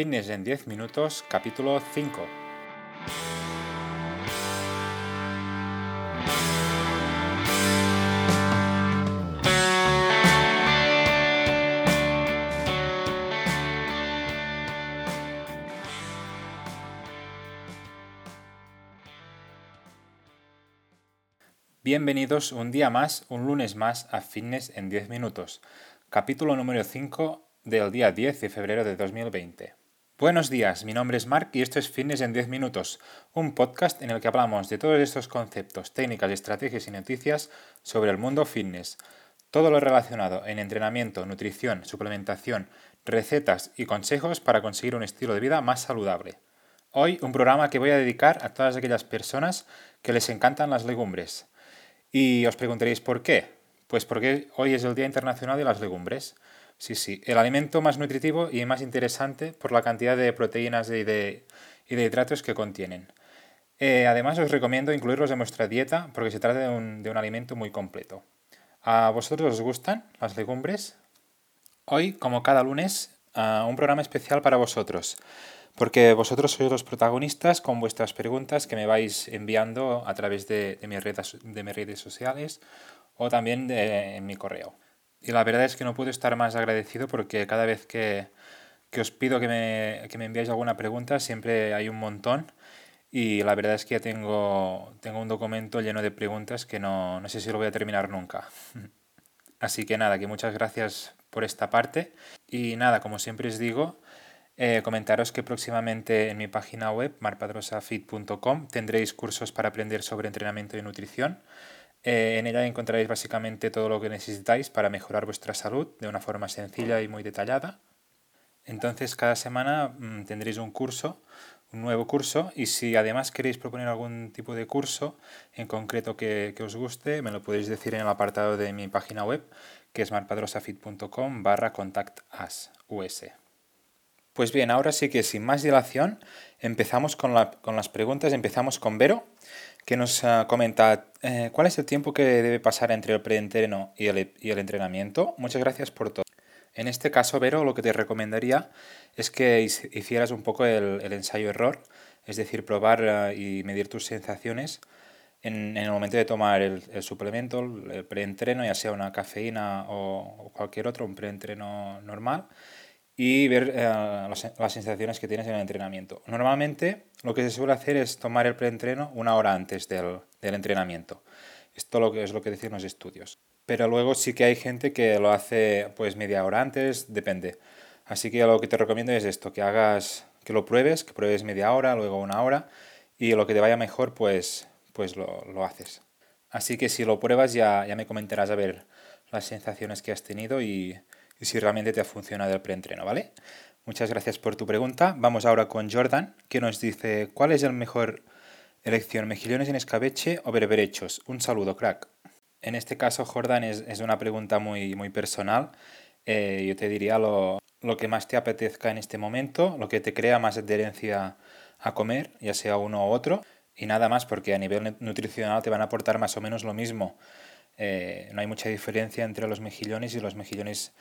Fitness en 10 minutos, capítulo 5. Bienvenidos un día más, un lunes más a Fitness en 10 minutos, capítulo número 5 del día 10 de febrero de 2020. Buenos días, mi nombre es Mark y esto es Fitness en 10 minutos, un podcast en el que hablamos de todos estos conceptos, técnicas, estrategias y noticias sobre el mundo fitness. Todo lo relacionado en entrenamiento, nutrición, suplementación, recetas y consejos para conseguir un estilo de vida más saludable. Hoy un programa que voy a dedicar a todas aquellas personas que les encantan las legumbres. Y os preguntaréis por qué. Pues porque hoy es el Día Internacional de las Legumbres. Sí, sí, el alimento más nutritivo y más interesante por la cantidad de proteínas y de, hidratos que contienen. Eh, además os recomiendo incluirlos en vuestra dieta porque se trata de un, alimento muy completo. ¿A vosotros os gustan las legumbres? Hoy, como cada lunes, ah, un programa especial para vosotros porque vosotros sois los protagonistas con vuestras preguntas que me vais enviando a través de, mis, redes, de mis redes sociales o también en mi correo. Y la verdad es que no puedo estar más agradecido porque cada vez que, os pido que me, que me enviáis alguna pregunta siempre hay un montón y la verdad es que ya tengo, tengo un documento lleno de preguntas que no, no sé si lo voy a terminar nunca. Así que nada, que muchas gracias por esta parte y nada, como siempre os digo, eh, comentaros que próximamente en mi página web, marpadrosafit.com, tendréis cursos para aprender sobre entrenamiento y nutrición. Eh, en ella encontraréis básicamente todo lo que necesitáis para mejorar vuestra salud de una forma sencilla y muy detallada. Entonces, cada semana mm, tendréis un curso, un nuevo curso, y si además queréis proponer algún tipo de curso en concreto que, que os guste, me lo podéis decir en el apartado de mi página web, que es marpadrosafit.com barra contact us. Pues bien, ahora sí que sin más dilación empezamos con, las preguntas. Empezamos con Vero, que nos uh, comenta eh, cuál es el tiempo que debe pasar entre el preentreno y el, el entrenamiento. Muchas gracias por todo. En este caso, Vero, lo que te recomendaría es que hicieras un poco el, ensayo-error, es decir, probar uh, y medir tus sensaciones en, el momento de tomar el, suplemento, el preentreno, ya sea una cafeína o, o cualquier otro, un preentreno normal y ver eh, las, sensaciones que tienes en el entrenamiento. Normalmente lo que se suele hacer es tomar el preentreno una hora antes del, del, entrenamiento. Esto es lo que decían los estudios. Pero luego sí que hay gente que lo hace pues media hora antes, depende. Así que lo que te recomiendo es esto, que hagas, que lo pruebes, que pruebes media hora, luego una hora y lo que te vaya mejor pues, pues lo, lo haces. Así que si lo pruebas ya, ya me comentarás a ver las sensaciones que has tenido y, y si realmente te ha funcionado el preentreno, ¿vale? Muchas gracias por tu pregunta. Vamos ahora con Jordan, que nos dice, ¿cuál es el mejor elección, mejillones en escabeche o berberechos? Un saludo, crack. En este caso, Jordan, es, una pregunta muy, muy personal. Eh, yo te diría lo, lo que más te apetezca en este momento, lo que te crea más adherencia a comer, ya sea uno u otro, y nada más, porque a nivel nutricional te van a aportar más o menos lo mismo. Eh, no hay mucha diferencia entre los mejillones y los mejillones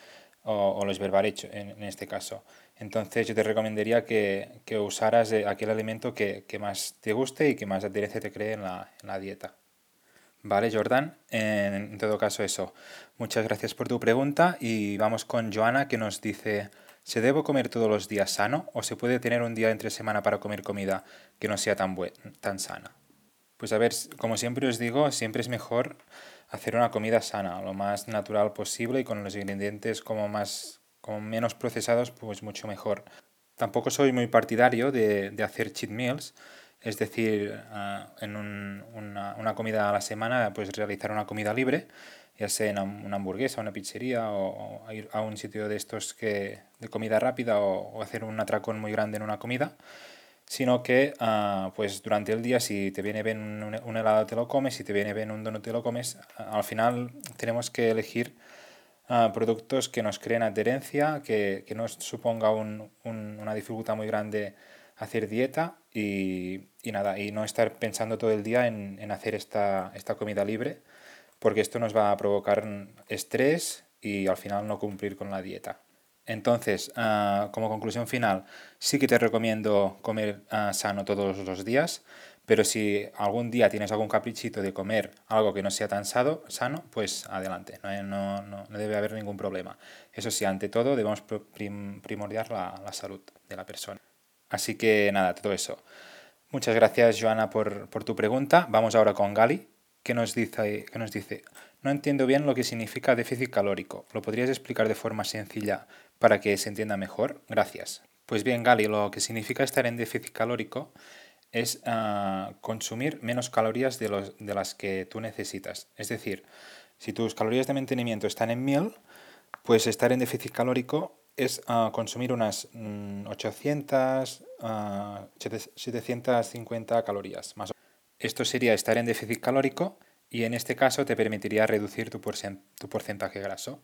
o, los berberechos en, este caso. Entonces yo te recomendaría que, que usaras eh, aquel alimento que, que, más te guste y que más adherencia te cree en la, en la dieta. Vale, Jordan, en, todo caso eso. Muchas gracias por tu pregunta y vamos con Joana que nos dice, ¿se debe comer todos los días sano o se puede tener un día entre semana para comer comida que no sea tan, tan sana? Pues a ver, como siempre os digo, siempre es mejor hacer una comida sana, lo más natural posible y con los ingredientes como más como menos procesados, pues mucho mejor. Tampoco soy muy partidario de, de hacer cheat meals, es decir, ah, en un, una, comida a la semana, pues realizar una comida libre, ya sea en una hamburguesa, una pizzería o, o, ir a un sitio de estos que, de comida rápida o, o hacer un atracón muy grande en una comida sino que ah, pues durante el día si te viene bien un, helado te lo comes, si te viene bien un donut te lo comes, al final tenemos que elegir ah, productos que nos creen adherencia, que, que nos suponga un, una dificultad muy grande hacer dieta y, y, nada, y no estar pensando todo el día en, en hacer esta, esta comida libre, porque esto nos va a provocar estrés y al final no cumplir con la dieta. Entonces, ah, como conclusión final, sí que te recomiendo comer ah, sano todos los días, pero si algún día tienes algún caprichito de comer algo que no sea tan sano, pues adelante, no, no, debe haber ningún problema. Eso sí, ante todo debemos primordiar la, la, salud de la persona. Así que nada, todo eso. Muchas gracias, Joana, por, por tu pregunta. Vamos ahora con Gali, que nos dice, que nos dice no entiendo bien lo que significa déficit calórico. ¿Lo podrías explicar de forma sencilla para que se entienda mejor? Gracias. Pues bien, Gali, lo que significa estar en déficit calórico es ah, consumir menos calorías de, los, de, las que tú necesitas. Es decir, si tus calorías de mantenimiento están en 1000, pues estar en déficit calórico es ah, consumir unas 800, mm, 750 ah, calorías. Más. Esto sería estar en déficit calórico y en este caso te permitiría reducir tu, porcentaje graso.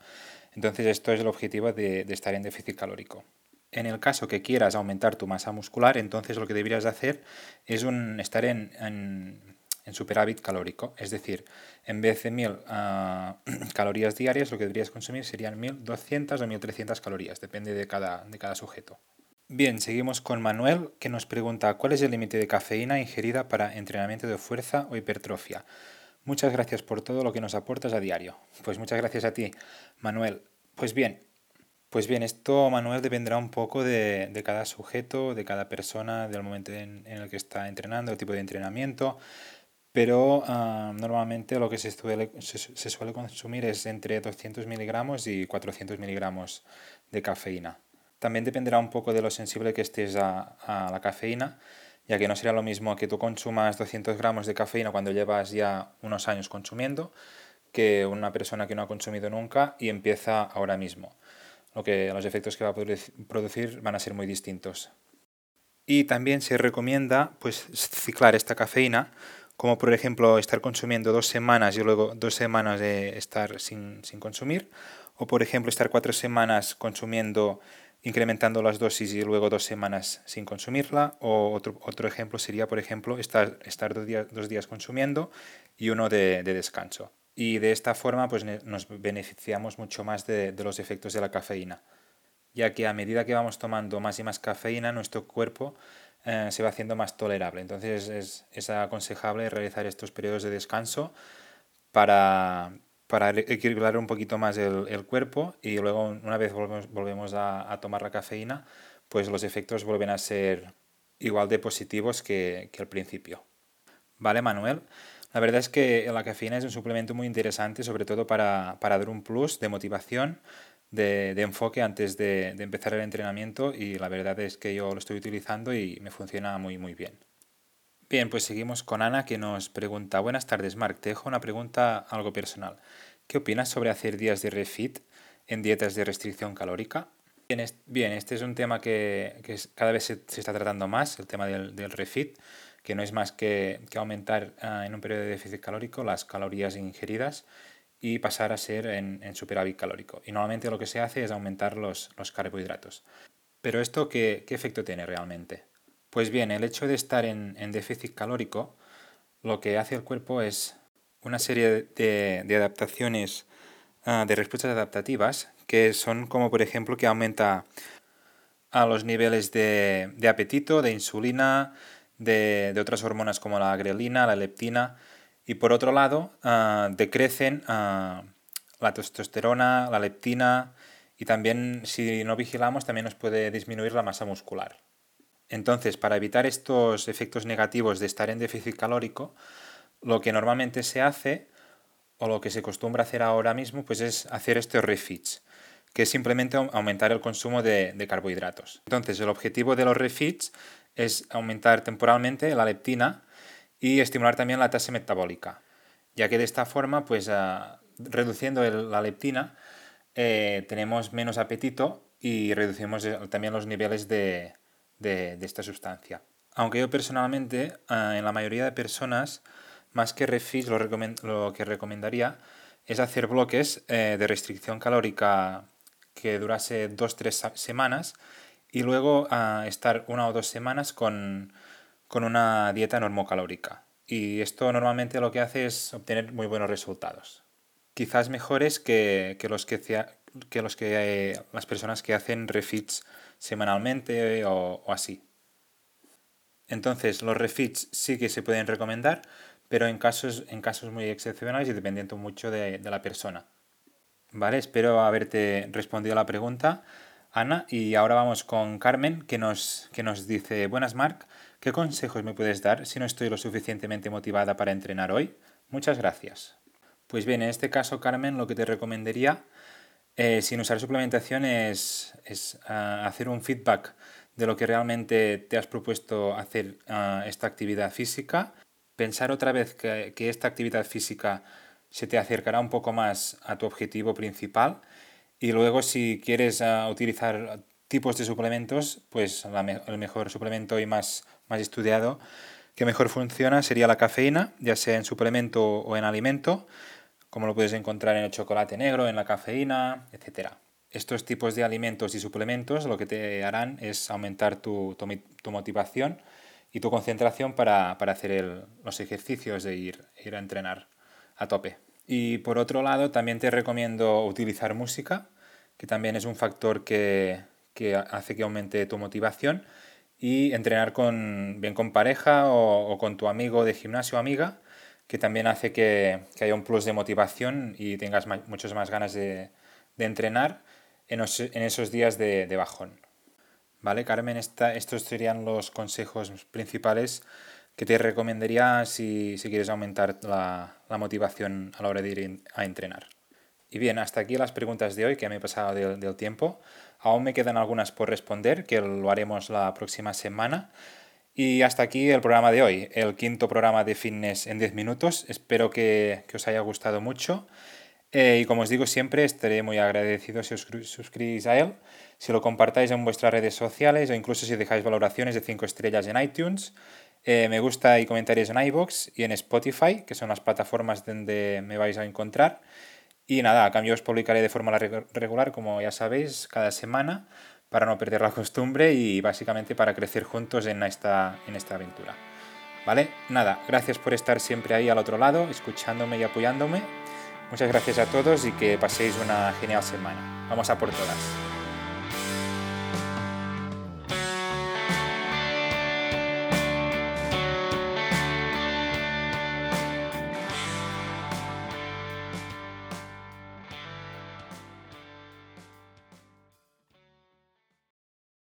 Entonces esto es el objetivo de, estar en déficit calórico. En el caso que quieras aumentar tu masa muscular, entonces lo que deberías hacer es un, estar en, en, superávit calórico. Es decir, en vez de 1000 ah, calorías diarias, lo que deberías consumir serían 1200 o 1300 calorías, depende de cada, de cada sujeto. Bien, seguimos con Manuel, que nos pregunta cuál es el límite de cafeína ingerida para entrenamiento de fuerza o hipertrofia. Muchas gracias por todo lo que nos aportas a diario. Pues muchas gracias a ti, Manuel. Pues bien, pues bien, esto, Manuel, dependerá un poco de, cada sujeto, de cada persona, del momento en, el que está entrenando, el tipo de entrenamiento, pero ah, normalmente lo que se suele, se, suele consumir es entre 200 miligramos y 400 miligramos de cafeína. También dependerá un poco de lo sensible que estés a, a la cafeína ya que no sería lo mismo que tú consumas 200 gramos de cafeína cuando llevas ya unos años consumiendo que una persona que no ha consumido nunca y empieza ahora mismo. Lo que los efectos que va a producir van a ser muy distintos. Y también se recomienda pues ciclar esta cafeína, como por ejemplo estar consumiendo dos semanas y luego dos semanas de estar sin, sin consumir, o por ejemplo estar cuatro semanas consumiendo incrementando las dosis y luego dos semanas sin consumirla. O otro, otro ejemplo sería, por ejemplo, estar, estar dos, días, dos días consumiendo y uno de, de, descanso. Y de esta forma pues, nos beneficiamos mucho más de, de, los efectos de la cafeína, ya que a medida que vamos tomando más y más cafeína, nuestro cuerpo eh, se va haciendo más tolerable. Entonces es, es aconsejable realizar estos periodos de descanso para, para equilibrar un poquito más el, cuerpo y luego una vez volvemos, volvemos a, tomar la cafeína, pues los efectos vuelven a ser igual de positivos que, que al principio. ¿Vale, Manuel? La verdad es que la cafeína es un suplemento muy interesante, sobre todo para, para dar un plus de motivación, de, de enfoque antes de, de, empezar el entrenamiento y la verdad es que yo lo estoy utilizando y me funciona muy muy bien. Bien, pues seguimos con Ana que nos pregunta, buenas tardes Marc, te dejo una pregunta algo personal. ¿Qué opinas sobre hacer días de refit en dietas de restricción calórica? Bien, este es un tema que, cada vez se, está tratando más, el tema del, refit, que no es más que, aumentar ah, en un periodo de déficit calórico las calorías ingeridas y pasar a ser en, superávit calórico. Y normalmente lo que se hace es aumentar los, carbohidratos. Pero esto, ¿qué, ¿qué efecto tiene realmente? Pues bien, el hecho de estar en, déficit calórico lo que hace el cuerpo es una serie de, adaptaciones, ah, de respuestas adaptativas, que son como por ejemplo que aumenta a los niveles de, apetito, de insulina, de, otras hormonas como la grelina, la leptina, y por otro lado ah, decrecen ah, la testosterona, la leptina, y también si no vigilamos también nos puede disminuir la masa muscular. Entonces, para evitar estos efectos negativos de estar en déficit calórico, lo que normalmente se hace, o lo que se acostumbra hacer ahora mismo, pues es hacer estos refits, que es simplemente aumentar el consumo de, carbohidratos. Entonces, el objetivo de los refits es aumentar temporalmente la leptina y estimular también la tasa metabólica, ya que de esta forma, pues ah, reduciendo la leptina, eh, tenemos menos apetito y reducimos eh, también los niveles de, de, esta sustancia. Aunque yo personalmente, ah, en la mayoría de personas, más que refit, lo, lo que recomendaría es hacer bloques eh, de restricción calórica que durase dos tres semanas y luego ah, estar una o dos semanas con, con una dieta normocalórica. Y esto normalmente lo que hace es obtener muy buenos resultados. Quizás mejores que, que los, que que los que las personas que hacen refits semanalmente o, así. Entonces, los refits sí que se pueden recomendar, pero en casos, en casos muy excepcionales y dependiendo mucho de, de la persona. Vale, espero haberte respondido a la pregunta, Ana, y ahora vamos con Carmen, que nos, que nos dice, buenas Marc, ¿qué consejos me puedes dar si no estoy lo suficientemente motivada para entrenar hoy? Muchas gracias. Pues bien, en este caso, Carmen, lo que te recomendaría eh, sin usar suplementación es, ah, hacer un feedback de lo que realmente te has propuesto hacer ah, esta actividad física, pensar otra vez que, esta actividad física se te acercará un poco más a tu objetivo principal. Y luego si quieres ah, utilizar tipos de suplementos, pues el mejor suplemento y más, más estudiado que mejor funciona sería la cafeína, ya sea en suplemento o en alimento como lo puedes encontrar en el chocolate negro, en la cafeína, etc. Estos tipos de alimentos y suplementos lo que te harán es aumentar tu, motivación y tu concentración para, hacer los ejercicios de ir, ir a entrenar a tope. Y por otro lado, también te recomiendo utilizar música, que también es un factor que, hace que aumente tu motivación. Y entrenar con, bien con pareja o, o con tu amigo de gimnasio o amiga, que también hace que, haya un plus de motivación y tengas muchas más ganas de, entrenar en, esos días de, bajón. ¿Vale, Carmen? estos serían los consejos principales que te recomendaría si, quieres aumentar la, motivación a la hora de ir a entrenar. Y bien, hasta aquí las preguntas de hoy que me he pasado del tiempo. Aún me quedan algunas por responder, que lo haremos la próxima semana. Y hasta aquí el programa de hoy, el quinto programa de fitness en 10 minutos. Espero que, os haya gustado mucho. Eh, y como os digo siempre, estaré muy agradecido si os suscribís a él, si lo compartáis en vuestras redes sociales o incluso si dejáis valoraciones de 5 estrellas en iTunes. Eh, me gusta y comentarios en iBox y en Spotify, que son las plataformas donde me vais a encontrar. Y nada, a cambio os publicaré de forma regular, como ya sabéis, cada semana para no perder la costumbre y básicamente para crecer juntos en esta, en esta aventura. ¿Vale? Nada, gracias por estar siempre ahí al otro lado, escuchándome y apoyándome. Muchas gracias a todos y que paséis una genial semana. Vamos a por todas.